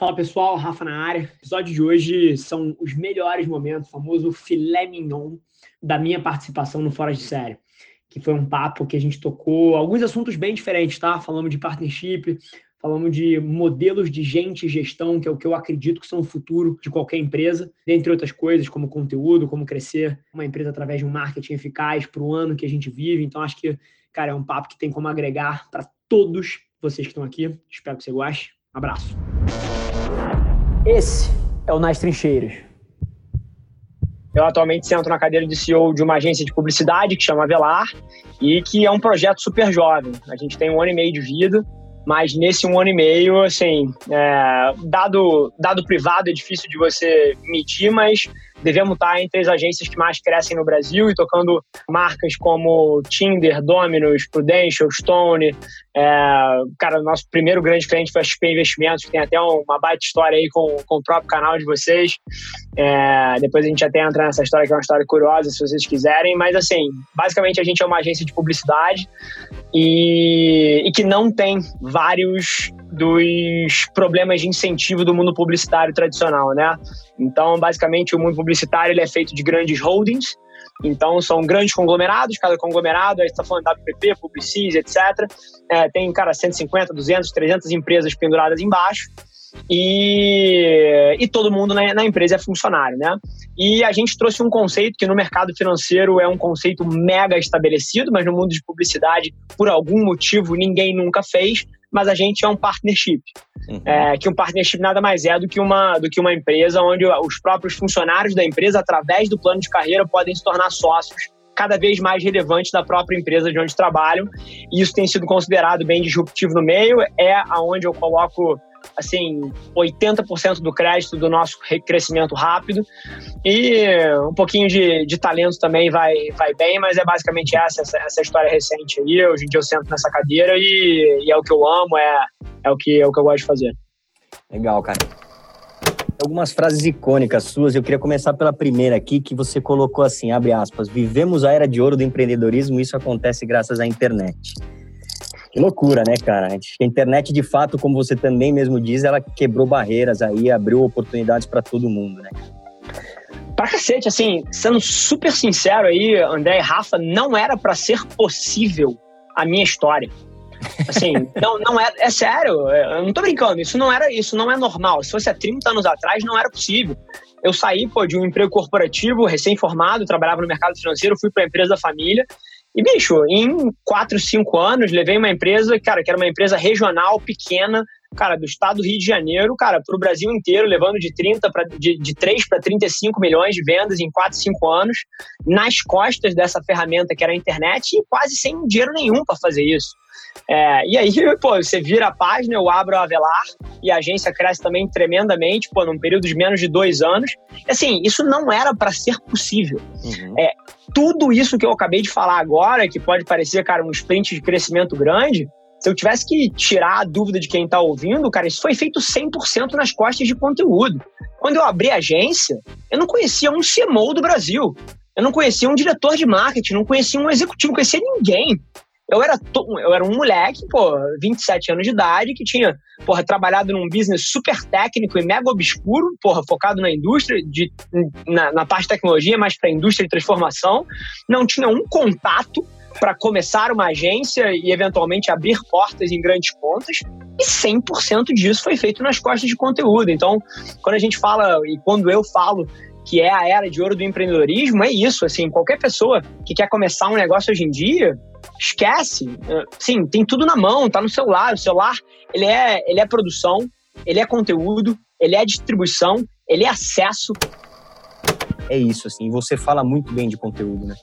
Fala pessoal, Rafa na área. O episódio de hoje são os melhores momentos, o famoso filé mignon da minha participação no Fora de Série, que foi um papo que a gente tocou alguns assuntos bem diferentes, tá? Falamos de partnership, falamos de modelos de gente e gestão, que é o que eu acredito que são o futuro de qualquer empresa, dentre outras coisas, como conteúdo, como crescer uma empresa através de um marketing eficaz para o ano que a gente vive. Então, acho que, cara, é um papo que tem como agregar para todos vocês que estão aqui. Espero que você goste. Abraço. Esse é o Nas Trincheiras. Eu atualmente sento na cadeira de CEO de uma agência de publicidade que chama Velar e que é um projeto super jovem. A gente tem um ano e meio de vida, mas nesse um ano e meio, assim, é, dado, dado privado é difícil de você medir, mas devemos estar entre as agências que mais crescem no Brasil e tocando marcas como Tinder, Domino's, Prudential, Stone. É, cara, nosso primeiro grande cliente foi a XP Investimentos, que tem até uma baita história aí com, com o próprio canal de vocês. É, depois a gente até entra nessa história, que é uma história curiosa, se vocês quiserem. Mas, assim, basicamente a gente é uma agência de publicidade e, e que não tem vários dos problemas de incentivo do mundo publicitário tradicional, né? Então, basicamente, o mundo publicitário ele é feito de grandes holdings. Então, são grandes conglomerados, cada conglomerado, aí está falando WPP, Publicis, etc. É, tem, cara, 150, 200, 300 empresas penduradas embaixo. E, e todo mundo na, na, empresa é funcionário, né? E a gente trouxe um conceito que no mercado financeiro é um conceito mega estabelecido, mas no mundo de publicidade, por algum motivo, ninguém nunca fez, mas a gente é um partnership. Uhum. É, que um partnership nada mais é do que, uma, do que uma empresa onde os próprios funcionários da empresa, através do plano de carreira, podem se tornar sócios cada vez mais relevantes da própria empresa de onde trabalham. E isso tem sido considerado bem disruptivo no meio. É aonde eu coloco assim, 80% do crédito do nosso crescimento rápido e um pouquinho de, de talento também vai, vai bem, mas é basicamente essa, essa, essa história recente aí. Hoje em dia eu sento nessa cadeira e, e, é o que eu amo, é, é, o que, é o que eu gosto de fazer. Legal, cara. Algumas frases icônicas suas, eu queria começar pela primeira aqui, que você colocou assim, abre aspas, vivemos a era de ouro do empreendedorismo, isso acontece graças à internet. Que loucura, né, cara? A internet, de fato, como você também mesmo diz, ela quebrou barreiras aí, abriu oportunidades para todo mundo, né? Pra cacete, assim, sendo super sincero aí, André e Rafa, não era para ser possível a minha história. Assim, não, não é, é sério, eu não tô brincando, isso não era, isso não é normal. Se fosse há 30 anos atrás, não era possível. Eu saí, pô, de um emprego corporativo, recém-formado, trabalhava no mercado financeiro, fui para a empresa da família e, bicho, em 4, 5 anos, levei uma empresa, cara, que era uma empresa regional, pequena, cara, do estado do Rio de Janeiro, cara, para o Brasil inteiro, levando de 30 pra, de, de 3 para 35 milhões de vendas em 4, 5 anos, nas costas dessa ferramenta que era a internet e quase sem dinheiro nenhum para fazer isso. É, e aí, pô, você vira a página, eu abro a Avelar e a agência cresce também tremendamente, pô, num período de menos de dois anos. Assim, isso não era para ser possível. Uhum. É, tudo isso que eu acabei de falar agora, que pode parecer, cara, um sprint de crescimento grande, se eu tivesse que tirar a dúvida de quem está ouvindo, cara, isso foi feito 100% nas costas de conteúdo. Quando eu abri a agência, eu não conhecia um CMO do Brasil. Eu não conhecia um diretor de marketing, não conhecia um executivo, não conhecia ninguém. Eu era, eu era um moleque, pô, 27 anos de idade, que tinha, porra, trabalhado num business super técnico e mega obscuro, porra, focado na indústria, de, na, na parte de tecnologia, mais para indústria de transformação. Não tinha um contato para começar uma agência e eventualmente abrir portas em grandes contas. E 100% disso foi feito nas costas de conteúdo. Então, quando a gente fala, e quando eu falo que é a era de ouro do empreendedorismo, é isso. Assim, qualquer pessoa que quer começar um negócio hoje em dia, esquece. Sim, tem tudo na mão, tá no celular. O celular, ele é, ele é produção, ele é conteúdo, ele é distribuição, ele é acesso. É isso, assim. Você fala muito bem de conteúdo, né?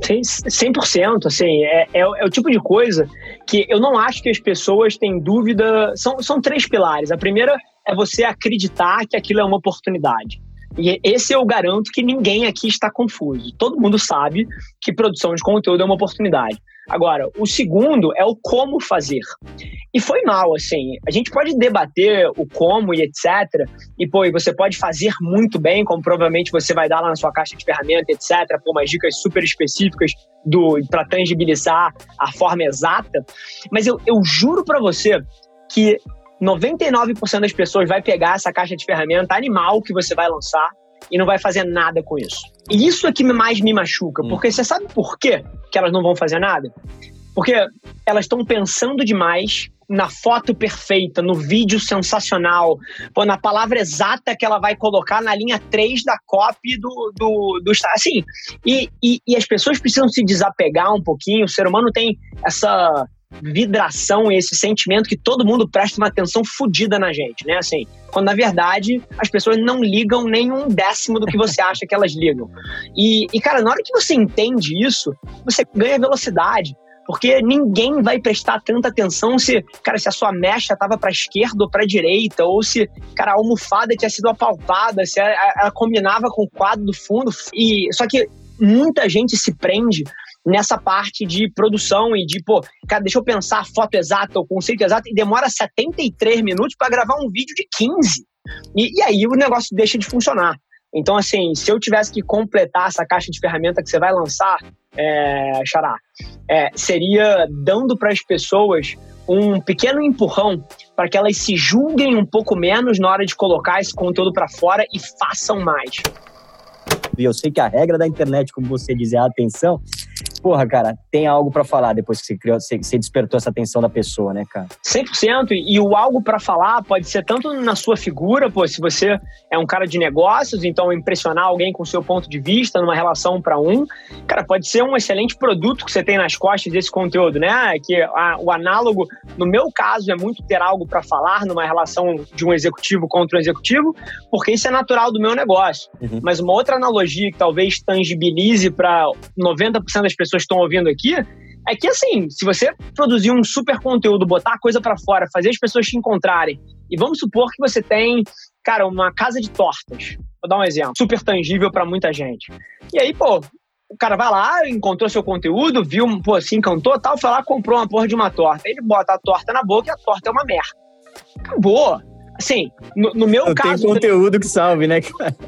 100%, assim, é, é, é, o tipo de coisa que eu não acho que as pessoas têm dúvida. São, são três pilares. A primeira é você acreditar que aquilo é uma oportunidade. E esse eu garanto que ninguém aqui está confuso. Todo mundo sabe que produção de conteúdo é uma oportunidade. Agora, o segundo é o como fazer. E foi mal, assim. A gente pode debater o como e etc. E, pô, e você pode fazer muito bem, como provavelmente você vai dar lá na sua caixa de ferramenta, etc. Pô, umas dicas super específicas para tangibilizar a forma exata. Mas eu, eu juro para você que 99% das pessoas vai pegar essa caixa de ferramenta animal que você vai lançar e não vai fazer nada com isso. E isso é que mais me machuca, hum. porque você sabe por quê que elas não vão fazer nada? Porque elas estão pensando demais na foto perfeita, no vídeo sensacional, pô, na palavra exata que ela vai colocar na linha 3 da copy do, do, do assim, e, e, e as pessoas precisam se desapegar um pouquinho, o ser humano tem essa vidração esse sentimento que todo mundo presta uma atenção fodida na gente, né? Assim, quando na verdade as pessoas não ligam nem um décimo do que você acha que elas ligam. E, e cara, na hora que você entende isso, você ganha velocidade. Porque ninguém vai prestar tanta atenção se, cara, se a sua mecha estava para esquerda ou para direita, ou se, cara, a almofada tinha sido apalpada, se ela, ela combinava com o quadro do fundo. E só que muita gente se prende nessa parte de produção e de, pô, cara, deixa eu pensar a foto exata, o conceito exato, e demora 73 minutos para gravar um vídeo de 15. E, e, aí o negócio deixa de funcionar. Então, assim, se eu tivesse que completar essa caixa de ferramenta que você vai lançar, é, Xará, é, seria dando para as pessoas um pequeno empurrão para que elas se julguem um pouco menos na hora de colocar esse conteúdo para fora e façam mais. E eu sei que a regra da internet, como você diz, é a atenção porra, cara, tem algo para falar depois que você, criou, você, você, despertou essa atenção da pessoa, né, cara? 100%. E o algo para falar pode ser tanto na sua figura, pô, se você é um cara de negócios, então impressionar alguém com o seu ponto de vista numa relação para um. Cara, pode ser um excelente produto que você tem nas costas desse conteúdo, né? Que a, o análogo, no meu caso, é muito ter algo para falar numa relação de um executivo contra um executivo, porque isso é natural do meu negócio. Uhum. Mas uma outra analogia que talvez tangibilize para 90% das pessoas pessoas estão ouvindo aqui, é que assim, se você produzir um super conteúdo, botar a coisa para fora, fazer as pessoas te encontrarem, e vamos supor que você tem, cara, uma casa de tortas. Vou dar um exemplo, super tangível para muita gente. E aí, pô, o cara vai lá, encontrou seu conteúdo, viu, pô, se encantou, tal, foi lá, comprou uma porra de uma torta. Ele bota a torta na boca e a torta é uma merda. Acabou. Assim, no, no meu não caso. Não tem conteúdo que salve, né,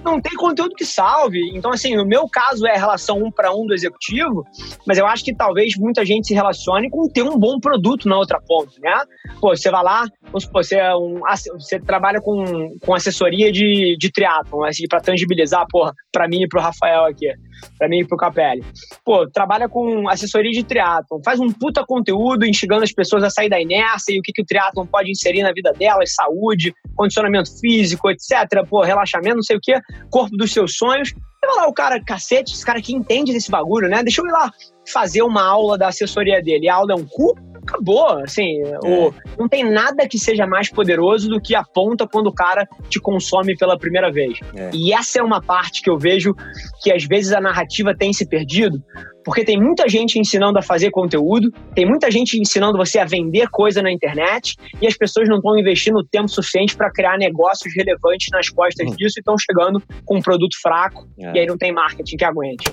Não tem conteúdo que salve. Então, assim, no meu caso é a relação um para um do executivo, mas eu acho que talvez muita gente se relacione com ter um bom produto na outra ponta, né? Pô, você vai lá, vamos supor, você, é um, você trabalha com, com assessoria de, de triatlon, assim, para tangibilizar, porra, para mim e pro Rafael aqui para mim e pro Capelli. Pô, trabalha com assessoria de triatlon, faz um puta conteúdo instigando as pessoas a sair da inércia e o que, que o triatlon pode inserir na vida delas, saúde, condicionamento físico, etc. Pô, relaxamento, não sei o que, corpo dos seus sonhos. E vai lá o cara, cacete, esse cara que entende desse bagulho, né? Deixa eu ir lá fazer uma aula da assessoria dele. A aula é um cu? Acabou. Assim, é. o, não tem nada que seja mais poderoso do que a ponta quando o cara te consome pela primeira vez. É. E essa é uma parte que eu vejo que às vezes a narrativa tem se perdido, porque tem muita gente ensinando a fazer conteúdo, tem muita gente ensinando você a vender coisa na internet e as pessoas não estão investindo tempo suficiente para criar negócios relevantes nas costas hum. disso e estão chegando com um produto fraco é. e aí não tem marketing que aguente.